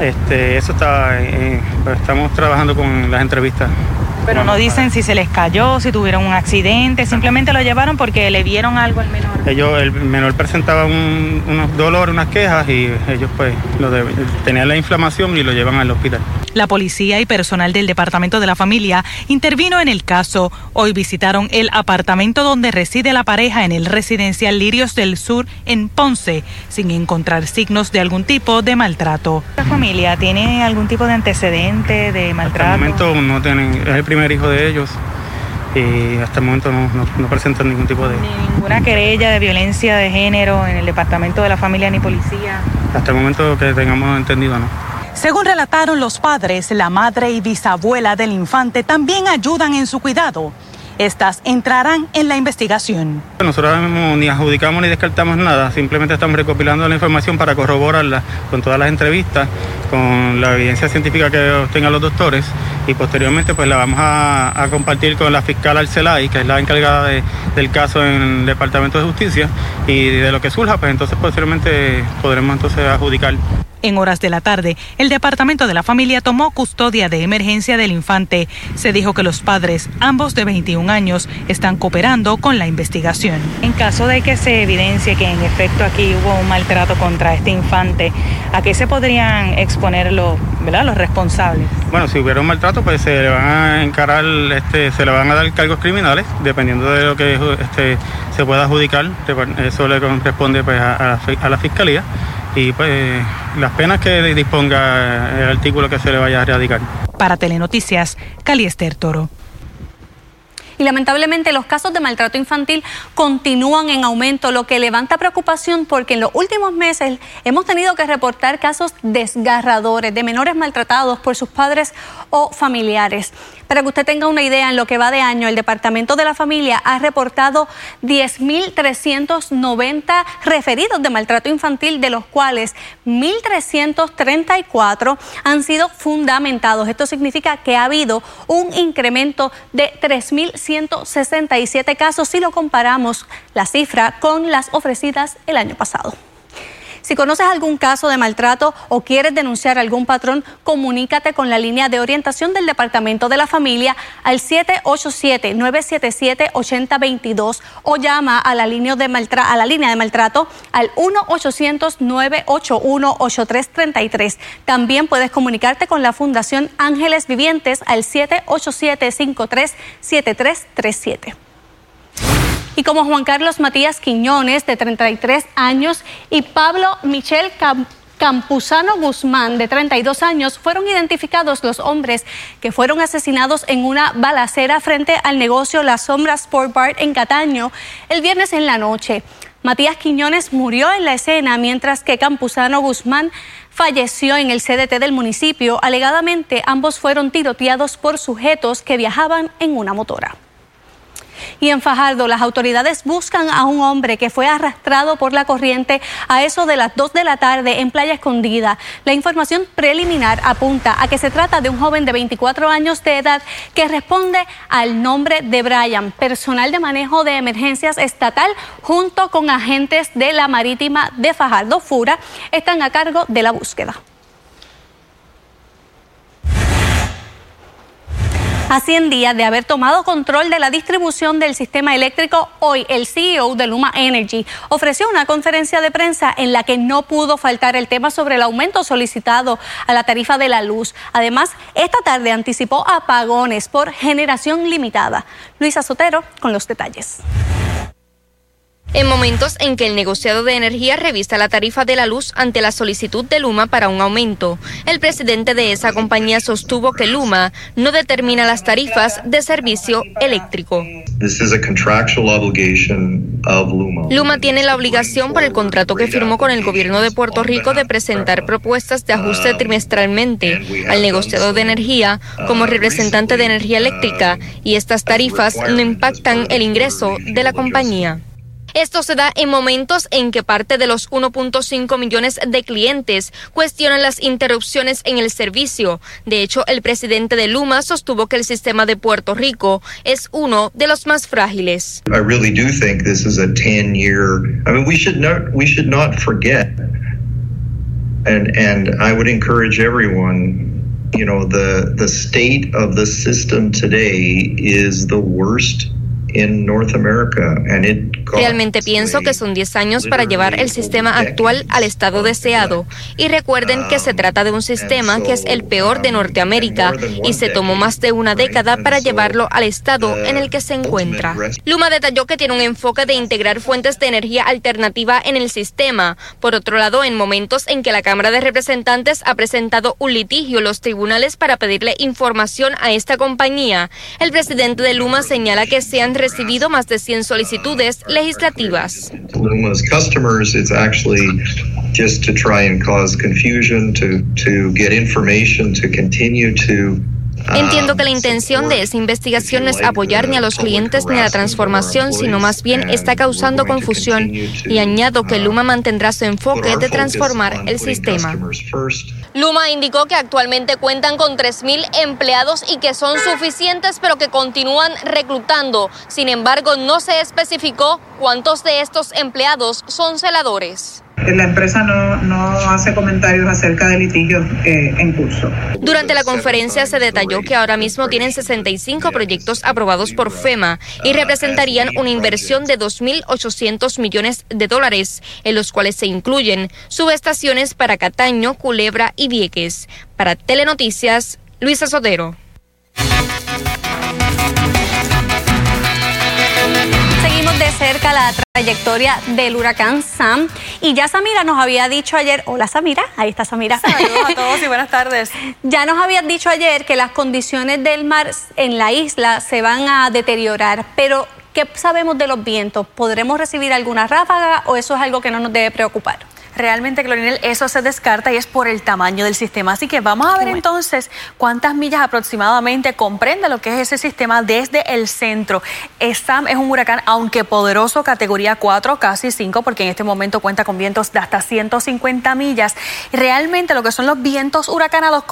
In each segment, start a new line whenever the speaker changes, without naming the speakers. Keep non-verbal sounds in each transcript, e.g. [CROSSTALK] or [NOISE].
Este, eso está, eh, pues, estamos trabajando con las entrevistas.
Pero no dicen si se les cayó, si tuvieron un accidente, simplemente lo llevaron porque le vieron algo al menor.
Ellos, el menor presentaba unos dolores, unas quejas y ellos pues lo tenían la inflamación y lo llevan al hospital.
La policía y personal del Departamento de la Familia intervino en el caso. Hoy visitaron el apartamento donde reside la pareja en el residencial Lirios del Sur en Ponce, sin encontrar signos de algún tipo de maltrato. ¿La familia tiene algún tipo de antecedente de maltrato?
Hasta el momento no tienen, es el primer hijo de ellos y hasta el momento no, no, presentan ningún tipo de...
ninguna querella de violencia de género en el Departamento de la Familia ni policía.
Hasta el momento que tengamos entendido, no.
Según relataron los padres, la madre y bisabuela del infante también ayudan en su cuidado. Estas entrarán en la investigación.
Nosotros ni adjudicamos ni descartamos nada, simplemente estamos recopilando la información para corroborarla con todas las entrevistas, con la evidencia científica que obtengan los doctores y posteriormente pues la vamos a, compartir con la fiscal Arcelay, que es la encargada del caso en el Departamento de Justicia y de lo que surja, pues entonces posteriormente podremos entonces adjudicar.
En horas de la tarde, el Departamento de la Familia tomó custodia de emergencia del infante. Se dijo que los padres, ambos de 21 años, están cooperando con la investigación. En caso de que se evidencie que en efecto aquí hubo un maltrato contra este infante, ¿a qué se podrían exponer los, ¿verdad? los responsables?
Bueno, si hubiera un maltrato, pues se le van a encarar, este, se le van a dar cargos criminales, dependiendo de lo que este, se pueda adjudicar. Eso le corresponde pues, a la Fiscalía y pues las penas que disponga el artículo que se le vaya a erradicar.
Para Telenoticias, Caliester Toro.
Y lamentablemente los casos de maltrato infantil continúan en aumento, lo que levanta preocupación porque en los últimos meses hemos tenido que reportar casos desgarradores de menores maltratados por sus padres o familiares. Para que usted tenga una idea, en lo que va de año, el Departamento de la Familia ha reportado 10.390 referidos de maltrato infantil, de los cuales 1.334 han sido fundamentados. Esto significa que ha habido un incremento de 3.167 casos si lo comparamos la cifra con las ofrecidas el año pasado. Si conoces algún caso de maltrato o quieres denunciar algún patrón, comunícate con la línea de orientación del Departamento de la Familia al 787-977-8022 o llama a la línea de, a la línea de maltrato al 1-800-981-8333. También puedes comunicarte con la Fundación Ángeles Vivientes al 787-537337 y como Juan Carlos Matías Quiñones, de 33 años, y Pablo Michel Campuzano Guzmán, de 32 años, fueron identificados los hombres que fueron asesinados en una balacera frente al negocio La Sombra Sport Bar en Cataño el viernes en la noche. Matías Quiñones murió en la escena, mientras que Campuzano Guzmán falleció en el CDT del municipio. Alegadamente, ambos fueron tiroteados por sujetos que viajaban en una motora. Y en Fajardo, las autoridades buscan a un hombre que fue arrastrado por la corriente a eso de las 2 de la tarde en Playa Escondida. La información preliminar apunta a que se trata de un joven de 24 años de edad que responde al nombre de Brian, personal de manejo de emergencias estatal junto con agentes de la marítima de Fajardo Fura están a cargo de la búsqueda. A 100 días de haber tomado control de la distribución del sistema eléctrico, hoy el CEO de Luma Energy ofreció una conferencia de prensa en la que no pudo faltar el tema sobre el aumento solicitado a la tarifa de la luz. Además, esta tarde anticipó apagones por generación limitada. Luisa Sotero con los detalles.
En momentos en que el negociado de energía revista la tarifa de la luz ante la solicitud de Luma para un aumento, el presidente de esa compañía sostuvo que Luma no determina las tarifas de servicio eléctrico. Luma tiene la obligación por el contrato que firmó con el gobierno de Puerto Rico de presentar propuestas de ajuste trimestralmente al negociado de energía como representante de energía eléctrica y estas tarifas no impactan el ingreso de la compañía. Esto se da en momentos en que parte de los 1.5 millones de clientes cuestionan las interrupciones en el servicio. De hecho, el presidente de Luma sostuvo que el sistema de Puerto Rico es uno de los más frágiles. I really do think this is a 10 year I mean we should not we should not forget
and and I would encourage everyone you know the the state of the system today is the worst
Realmente pienso que son 10 años para llevar el sistema actual al estado deseado. Y recuerden que se trata de un sistema que es el peor de Norteamérica y se tomó más de una década para llevarlo al estado en el que se encuentra. Luma detalló que tiene un enfoque de integrar fuentes de energía alternativa en el sistema. Por otro lado, en momentos en que la Cámara de Representantes ha presentado un litigio en los tribunales para pedirle información a esta compañía, el presidente de Luma señala que se han recibido más de 100 solicitudes legislativas.
Just to try and cause confusion, to, to get information, to continue to
Entiendo que la intención de esa investigación no es apoyar ni a los clientes ni a la transformación, sino más bien está causando confusión y añado que Luma mantendrá su enfoque de transformar el sistema. Luma indicó que actualmente cuentan con 3.000 empleados y que son suficientes, pero que continúan reclutando. Sin embargo, no se especificó cuántos de estos empleados son celadores
la empresa no, no hace comentarios acerca de litigios eh, en curso.
Durante la conferencia se detalló que ahora mismo tienen 65 proyectos aprobados por FEMA y representarían una inversión de 2.800 millones de dólares, en los cuales se incluyen subestaciones para Cataño, Culebra y Vieques. Para Telenoticias, Luisa Sotero.
La trayectoria del huracán Sam. Y ya Samira nos había dicho ayer, hola Samira, ahí está Samira.
Saludos a todos y buenas tardes. [LAUGHS]
Ya nos habían dicho ayer que las condiciones del mar en la isla se van a deteriorar, pero ¿qué sabemos de los vientos? ¿Podremos recibir alguna ráfaga o eso es algo que no nos debe preocupar?
Realmente, Clorinel, eso se descarta y es por el tamaño del sistema. Así que vamos a ver entonces cuántas millas aproximadamente comprende lo que es ese sistema desde el centro. Sam es un huracán, aunque poderoso, categoría 4, casi 5, porque en este momento cuenta con vientos de hasta 150 millas. Realmente lo que son los vientos huracanados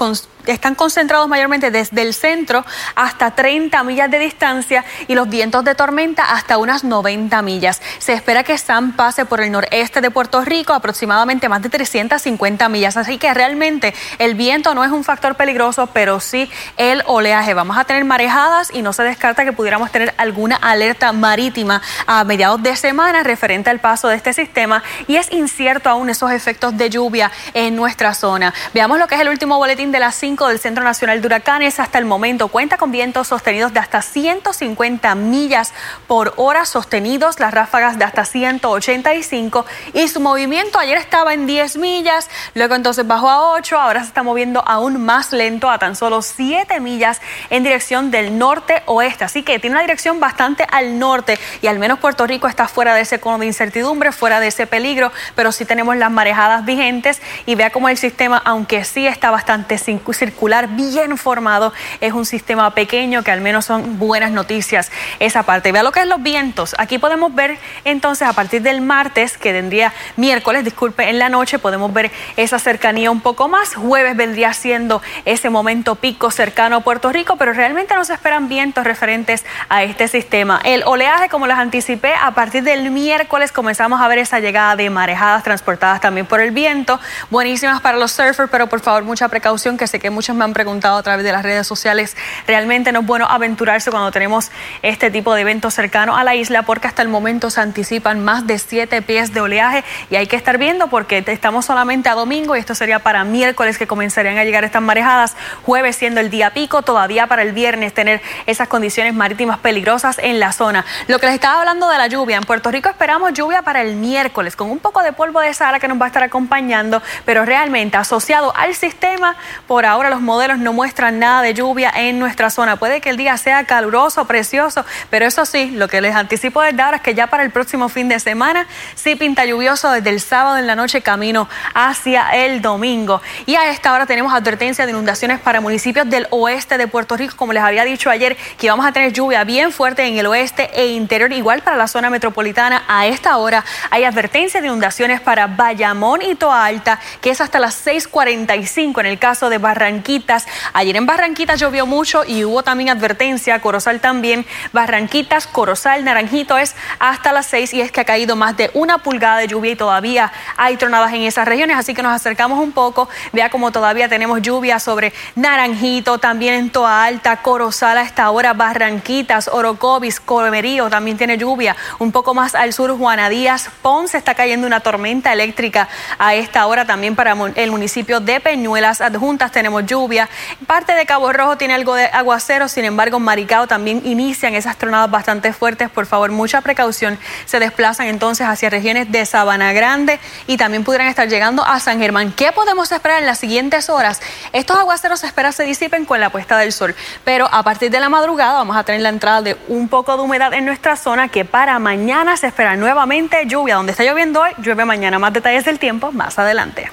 están concentrados mayormente desde el centro hasta 30 millas de distancia y los vientos de tormenta hasta unas 90 millas. Se espera que Sam pase por el noreste de Puerto Rico aproximadamente más de 350 millas. Así que realmente el viento no es un factor peligroso, pero sí el oleaje. Vamos a tener marejadas y no se descarta que pudiéramos tener alguna alerta marítima a mediados de semana referente al paso de este sistema y es incierto aún esos efectos de lluvia en nuestra zona. Veamos lo que es el último boletín de las 5 del Centro Nacional de Huracanes. Hasta el momento cuenta con vientos sostenidos de hasta 150 millas por hora sostenidos, las ráfagas de hasta 185 y su movimiento ayer estaba en 10 millas, luego entonces bajó a 8, ahora se está moviendo aún más lento a tan solo 7 millas en dirección del norte-oeste. Así que tiene una dirección bastante al norte y al menos Puerto Rico está fuera de ese cono de incertidumbre, fuera de ese peligro, pero sí tenemos las marejadas vigentes y vea cómo el sistema, aunque sí está bastante circular, bien formado, es un sistema pequeño que al menos son buenas noticias esa parte. Vea lo que es los vientos. Aquí podemos ver entonces a partir del martes, que tendría miércoles, disculpe, en la noche podemos ver esa cercanía un poco más. Jueves vendría siendo ese momento pico cercano a Puerto Rico, pero realmente no se esperan vientos referentes a este sistema. El oleaje, como les anticipé, a partir del miércoles comenzamos a ver esa llegada de marejadas transportadas también por el viento, buenísimas para los surfers, pero por favor mucha precaución, que sé que muchos me han preguntado a través de las redes sociales. Realmente no es bueno aventurarse cuando tenemos este tipo de eventos cercanos a la isla, porque hasta el momento se anticipan más de siete pies de oleaje y hay que estar viendo porque estamos solamente a domingo y esto sería para miércoles que comenzarían a llegar estas marejadas, jueves siendo el día pico, todavía para el viernes tener esas condiciones marítimas peligrosas en la zona. Lo que les estaba hablando de la lluvia, en Puerto Rico esperamos lluvia para el miércoles con un poco de polvo de Sahara que nos va a estar acompañando, pero realmente asociado al sistema, por ahora los modelos no muestran nada de lluvia en nuestra zona. Puede que el día sea caluroso, precioso, pero eso sí, lo que les anticipo desde ahora es que ya para el próximo fin de semana sí pinta lluvioso desde el sábado en la noche camino hacia el domingo. Y a esta hora tenemos advertencia de inundaciones para municipios del oeste de Puerto Rico, como les había dicho ayer, que vamos a tener lluvia bien fuerte en el oeste e interior, igual para la zona metropolitana. A esta hora hay advertencia de inundaciones para Bayamón y Toa Alta, que es hasta las 6:45 en el caso de Barranquilla Barranquitas. Ayer en Barranquitas llovió mucho y hubo también advertencia, Corozal también. Barranquitas, Corozal, Naranjito es hasta las 6 y es que ha caído más de una pulgada de lluvia y todavía hay tronadas en esas regiones, así que nos acercamos un poco. Vea como todavía tenemos lluvia sobre Naranjito, también en Toa Alta, Corozal a esta hora, Barranquitas, Orocovis, Comerío también tiene lluvia. Un poco más al sur, Juana Díaz, Ponce está cayendo una tormenta eléctrica a esta hora también para el municipio de Peñuelas Adjuntas tenemos lluvia. Parte de Cabo Rojo tiene algo de aguacero, sin embargo Maricao también inician esas tronadas bastante fuertes. Por favor, mucha precaución. Se desplazan entonces hacia regiones de Sabana Grande y también pudieran estar llegando a San Germán. ¿Qué podemos esperar en las siguientes horas? Estos aguaceros se espera se disipen con la puesta del sol, pero a partir de la madrugada vamos a tener la entrada de un poco de humedad en nuestra zona que para mañana se espera nuevamente lluvia. Donde está lloviendo hoy, llueve mañana. Más detalles del tiempo más adelante.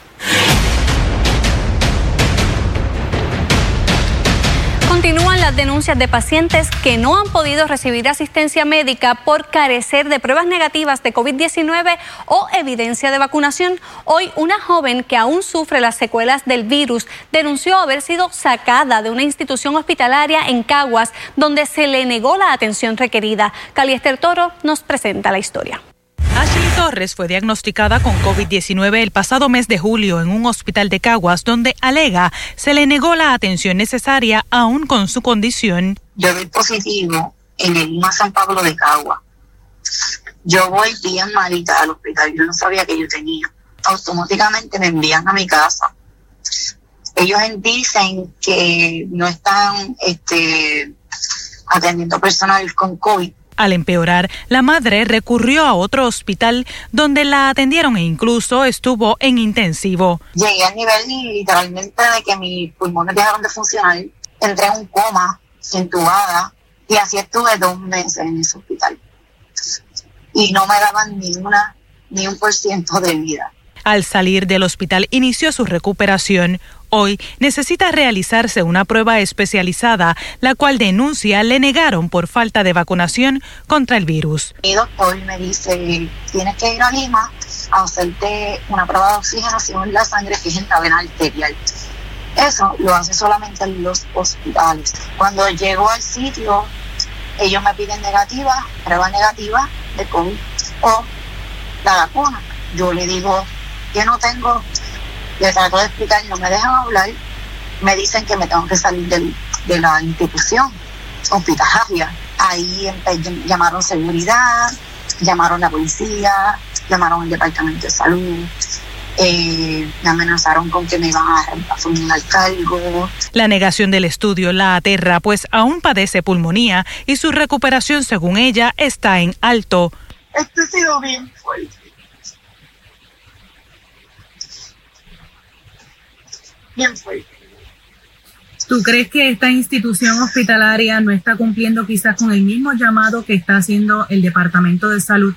Continúan las denuncias de pacientes que no han podido recibir asistencia médica por carecer de pruebas negativas de COVID-19 o evidencia de vacunación. Hoy una joven que aún sufre las secuelas del virus denunció haber sido sacada de una institución hospitalaria en Caguas donde se le negó la atención requerida. Caliester Toro nos presenta la historia.
Ashley Torres fue diagnosticada con COVID-19 el pasado mes de julio en un hospital de Caguas donde alega se le negó la atención necesaria aún con su condición.
Yo doy positivo en el IMA San Pablo de Caguas. Yo voy bien malita al hospital, yo no sabía que yo tenía. Automáticamente me envían a mi casa. Ellos dicen que no están este, atendiendo personal con COVID
al empeorar, la madre recurrió a otro hospital donde la atendieron e incluso estuvo en intensivo.
Llegué al nivel literalmente de que mis pulmones dejaron de funcionar. Entré en un coma, entubada, y así estuve dos meses en ese hospital. Y no me daban ni una, ni un por ciento de vida.
Al salir del hospital inició su recuperación. Hoy necesita realizarse una prueba especializada, la cual denuncia le negaron por falta de vacunación contra el virus.
Mi doctor me dice, tienes que ir a Lima a hacerte una prueba de oxigenación en la sangre que es en la vena arterial. Eso lo hace solamente en los hospitales. Cuando llego al sitio, ellos me piden negativa, prueba negativa de COVID o la vacuna. Yo le digo que no tengo le trato de explicar, no me dejan hablar, me dicen que me tengo que salir de la institución hospitalaria. Ahí llamaron seguridad, llamaron la policía, llamaron el departamento de salud. Eh, me amenazaron con que me iban a al cargo.
La negación del estudio la aterra, pues aún padece pulmonía y su recuperación, según ella, está en alto.
Esto ha sido bien fuerte
¿Tú crees que esta institución hospitalaria no está cumpliendo quizás con el mismo llamado que está haciendo el Departamento de Salud?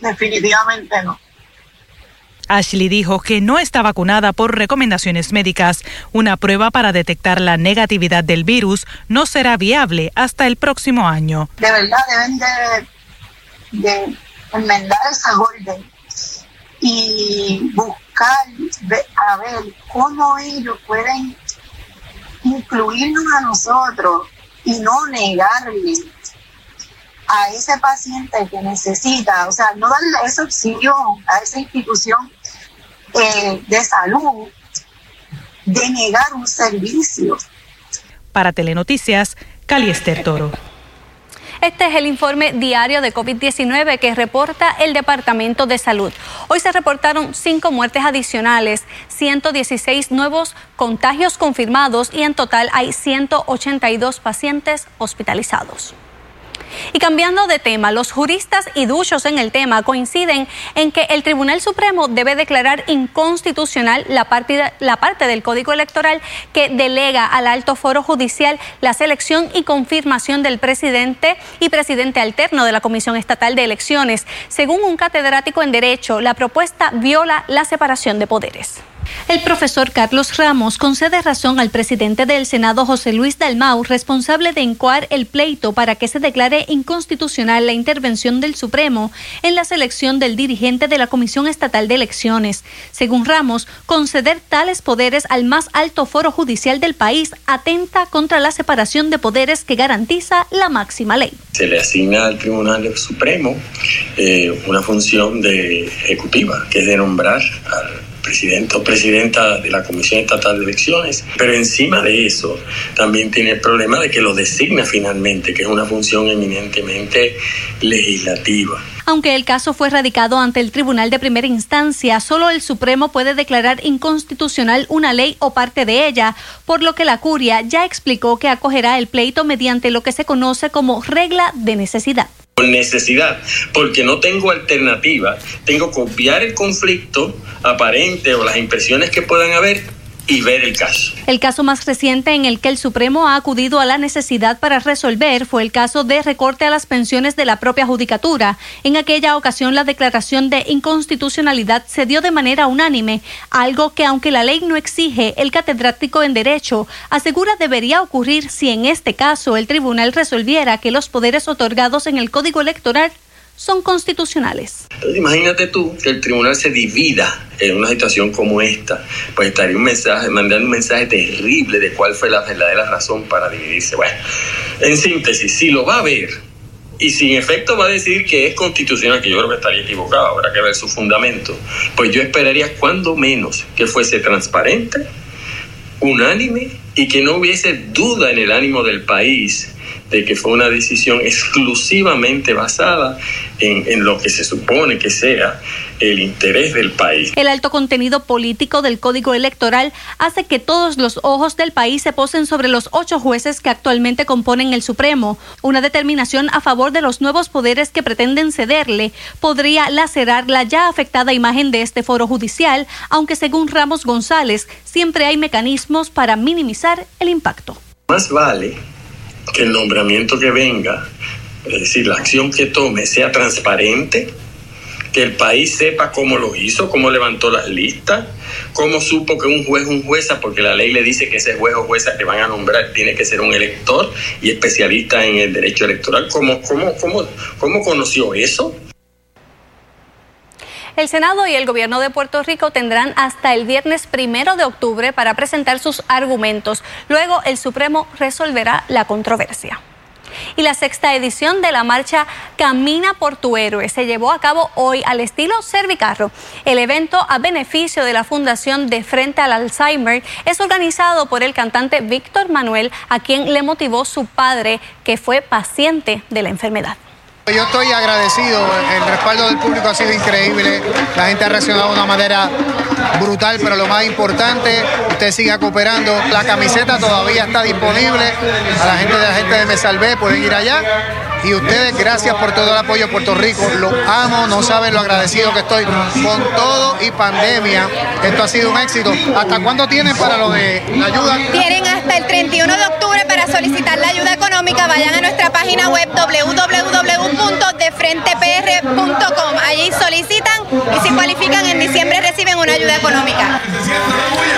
Definitivamente no.
Ashley dijo que no está vacunada por recomendaciones médicas. Una prueba para detectar la negatividad del virus no será viable hasta el próximo año.
De verdad deben de, de enmendar esa orden y buscar a ver cómo ellos pueden incluirnos a nosotros y no negarle a ese paciente que necesita, o sea, no darle esa opción a esa institución eh, de salud de negar un servicio.
Para Telenoticias, Caliester Toro.
Este es el informe diario de COVID-19 que reporta el Departamento de Salud. Hoy se reportaron cinco muertes adicionales, 116 nuevos contagios confirmados y en total hay 182 pacientes hospitalizados. Y cambiando de tema, los juristas y duchos en el tema coinciden en que el Tribunal Supremo debe declarar inconstitucional la la parte del Código Electoral que delega al alto foro judicial la selección y confirmación del presidente y presidente alterno de la Comisión Estatal de Elecciones. Según un catedrático en Derecho, la propuesta viola la separación de poderes. El profesor Carlos Ramos concede razón al presidente del Senado José Luis Dalmau, responsable de encuar el pleito para que se declare inconstitucional la intervención del Supremo en la selección del dirigente de la Comisión Estatal de Elecciones. Según Ramos, conceder tales poderes al más alto foro judicial del país atenta contra la separación de poderes que garantiza la máxima ley.
Se le asigna al Tribunal Supremo eh, una función de ejecutiva, que es de nombrar al presidente o presidenta de la Comisión Estatal de Elecciones, pero encima de eso también tiene el problema de que lo designa finalmente, que es una función eminentemente legislativa.
Aunque el caso fue radicado ante el Tribunal de Primera Instancia, solo el Supremo puede declarar inconstitucional una ley o parte de ella, por lo que la curia ya explicó que acogerá el pleito mediante lo que se conoce como regla de necesidad
por necesidad, porque no tengo alternativa, tengo que copiar el conflicto aparente o las impresiones que puedan haber y el caso.
El caso más reciente en el que el Supremo ha acudido a la necesidad para resolver fue el caso de recorte a las pensiones de la propia judicatura. En aquella ocasión la declaración de inconstitucionalidad se dio de manera unánime, algo que aunque la ley no exige, el catedrático en derecho asegura debería ocurrir si en este caso el tribunal resolviera que los poderes otorgados en el Código Electoral son constitucionales.
imagínate tú que el tribunal se divida en una situación como esta, pues estaría un mensaje, mandando un mensaje terrible de cuál fue la verdadera razón para dividirse. Bueno, en síntesis, si lo va a ver y si en efecto va a decir que es constitucional, que yo creo que estaría equivocado, habrá que ver su fundamento, pues yo esperaría cuando menos que fuese transparente, unánime y que no hubiese duda en el ánimo del país de que fue una decisión exclusivamente basada en, en, lo que se supone que sea el interés del país.
El alto contenido político del Código Electoral hace que todos los ojos del país se posen sobre los ocho jueces que actualmente componen el Supremo. Una determinación a favor de los nuevos poderes que pretenden cederle podría lacerar la ya afectada imagen de este foro judicial, aunque según Ramos González siempre hay mecanismos para minimizar el impacto.
Más vale que el nombramiento que venga, es decir, la acción que tome sea transparente, que el país sepa cómo lo hizo, cómo levantó las listas, cómo supo que un juez, un jueza, porque la ley le dice que ese juez o jueza que van a nombrar tiene que ser un elector y especialista en el derecho electoral, ¿cómo, cómo, cómo, cómo conoció eso?
El Senado y el Gobierno de Puerto Rico tendrán hasta el viernes primero de octubre para presentar sus argumentos. Luego el Supremo resolverá la controversia. Y la sexta edición de la marcha Camina por tu héroe se llevó a cabo hoy al estilo Servicarro. El evento a beneficio de la Fundación de Frente al Alzheimer es organizado por el cantante Víctor Manuel, a quien le motivó su padre, que fue paciente de la enfermedad.
Yo estoy agradecido, el respaldo del público ha sido increíble, la gente ha reaccionado de una manera brutal, pero lo más importante, usted siga cooperando, la camiseta todavía está disponible, a la gente de la gente de Me Salvé pueden ir allá y ustedes, gracias por todo el apoyo a Puerto Rico. Lo amo, no saben lo agradecido que estoy con todo y pandemia. Esto ha sido un éxito. ¿Hasta cuándo tienen para lo de la ayuda?
Tienen hasta el 31 de octubre para solicitar la ayuda económica. Vayan a nuestra página web www.defrentepr.com. Allí solicitan y si cualifican en diciembre reciben una ayuda económica.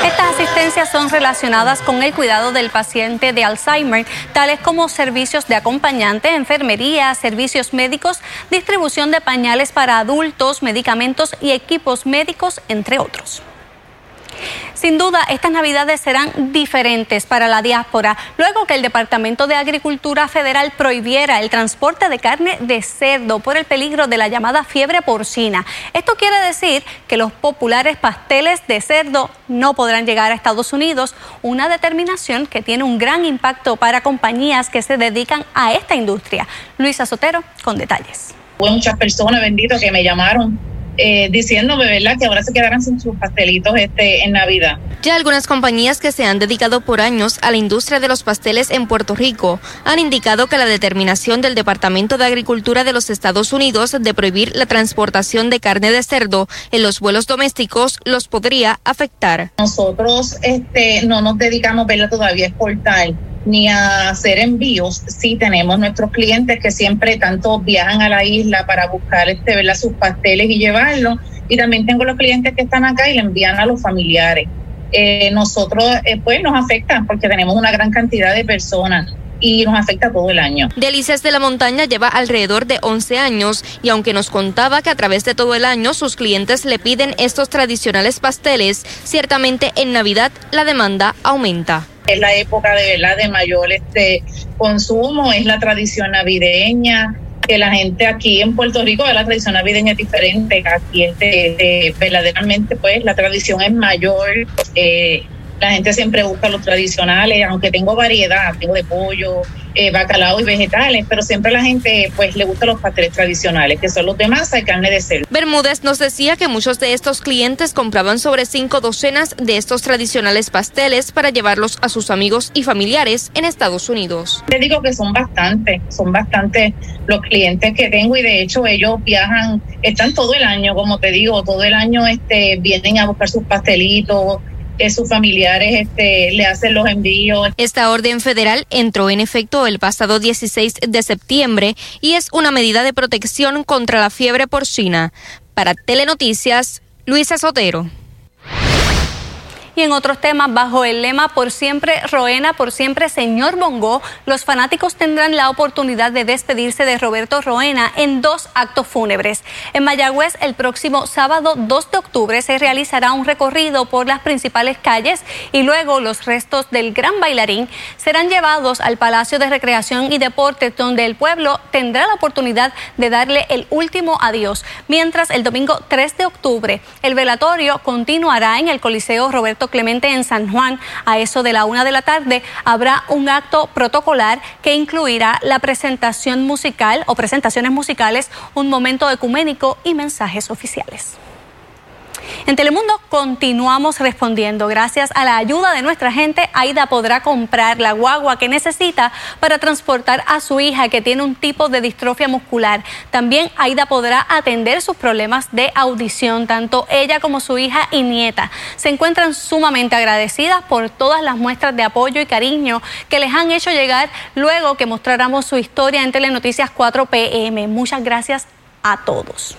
Estas asistencias son relacionadas con el cuidado del paciente de Alzheimer, tales como servicios de acompañante, enfermería servicios médicos, distribución de pañales para adultos, medicamentos y equipos médicos, entre otros. Sin duda, estas navidades serán diferentes para la diáspora, luego que el Departamento de Agricultura Federal prohibiera el transporte de carne de cerdo por el peligro de la llamada fiebre porcina. Esto quiere decir que los populares pasteles de cerdo no podrán llegar a Estados Unidos, una determinación que tiene un gran impacto para compañías que se dedican a esta industria. Luisa Sotero con detalles.
Muchas personas, benditos, que me llamaron eh, diciéndome, ¿verdad?, que ahora se quedarán sin sus pastelitos este, en Navidad.
Ya algunas compañías que se han dedicado por años a la industria de los pasteles en Puerto Rico han indicado que la determinación del Departamento de Agricultura de los Estados Unidos de prohibir la transportación de carne de cerdo en los vuelos domésticos los podría afectar.
Nosotros este, no nos dedicamos, ¿verdad?, todavía a exportar ni a hacer envíos. Sí tenemos nuestros clientes que siempre tanto viajan a la isla para buscar este, ¿verdad? sus pasteles y llevarlos y también tengo los clientes que están acá y le envían a los familiares. Eh, nosotros, eh, pues nos afecta porque tenemos una gran cantidad de personas y nos afecta todo el año.
Delicias de la Montaña lleva alrededor de 11 años y aunque nos contaba que a través de todo el año sus clientes le piden estos tradicionales pasteles, ciertamente en Navidad la demanda aumenta.
Es la época de verdad de mayor este consumo, es la tradición navideña, que la gente aquí en Puerto Rico la tradición navideña es diferente, aquí es de, verdaderamente pues la tradición es mayor, eh, la gente siempre busca los tradicionales, aunque tengo variedad, tengo de pollo, eh, bacalao y vegetales, pero siempre la gente pues le gusta los pasteles tradicionales, que son los de masa y carne de cerdo.
Bermúdez nos decía que muchos de estos clientes compraban sobre cinco docenas de estos tradicionales pasteles para llevarlos a sus amigos y familiares en Estados Unidos.
Te digo que son bastantes, son bastantes los clientes que tengo y de hecho ellos viajan, están todo el año, como te digo, todo el año este, vienen a buscar sus pastelitos que sus familiares este, le hacen los envíos.
Esta orden federal entró en efecto el pasado 16 de septiembre y es una medida de protección contra la fiebre porcina. Para Telenoticias, Luisa Sotero.
Y en otros temas, bajo el lema Por siempre Roena, por siempre Señor Bongo, los fanáticos tendrán la oportunidad de despedirse de Roberto Roena en dos actos fúnebres. En Mayagüez, el próximo sábado 2 de octubre se realizará un recorrido por las principales calles y luego los restos del gran bailarín serán llevados al Palacio de Recreación y Deportes, donde el pueblo tendrá la oportunidad de darle el último adiós. Mientras el domingo 3 de octubre, el velatorio continuará en el Coliseo Roberto Clemente en San Juan. A eso de la una de la tarde habrá un acto protocolar que incluirá la presentación musical o presentaciones musicales, un momento ecuménico y mensajes oficiales. En Telemundo continuamos respondiendo. Gracias a la ayuda de nuestra gente, Aida podrá comprar la guagua que necesita para transportar a su hija que tiene un tipo de distrofia muscular. También Aida podrá atender sus problemas de audición, tanto ella como su hija y nieta. Se encuentran sumamente agradecidas por todas las muestras de apoyo y cariño que les han hecho llegar luego que mostráramos su historia en Telenoticias 4 PM. Muchas gracias a todos.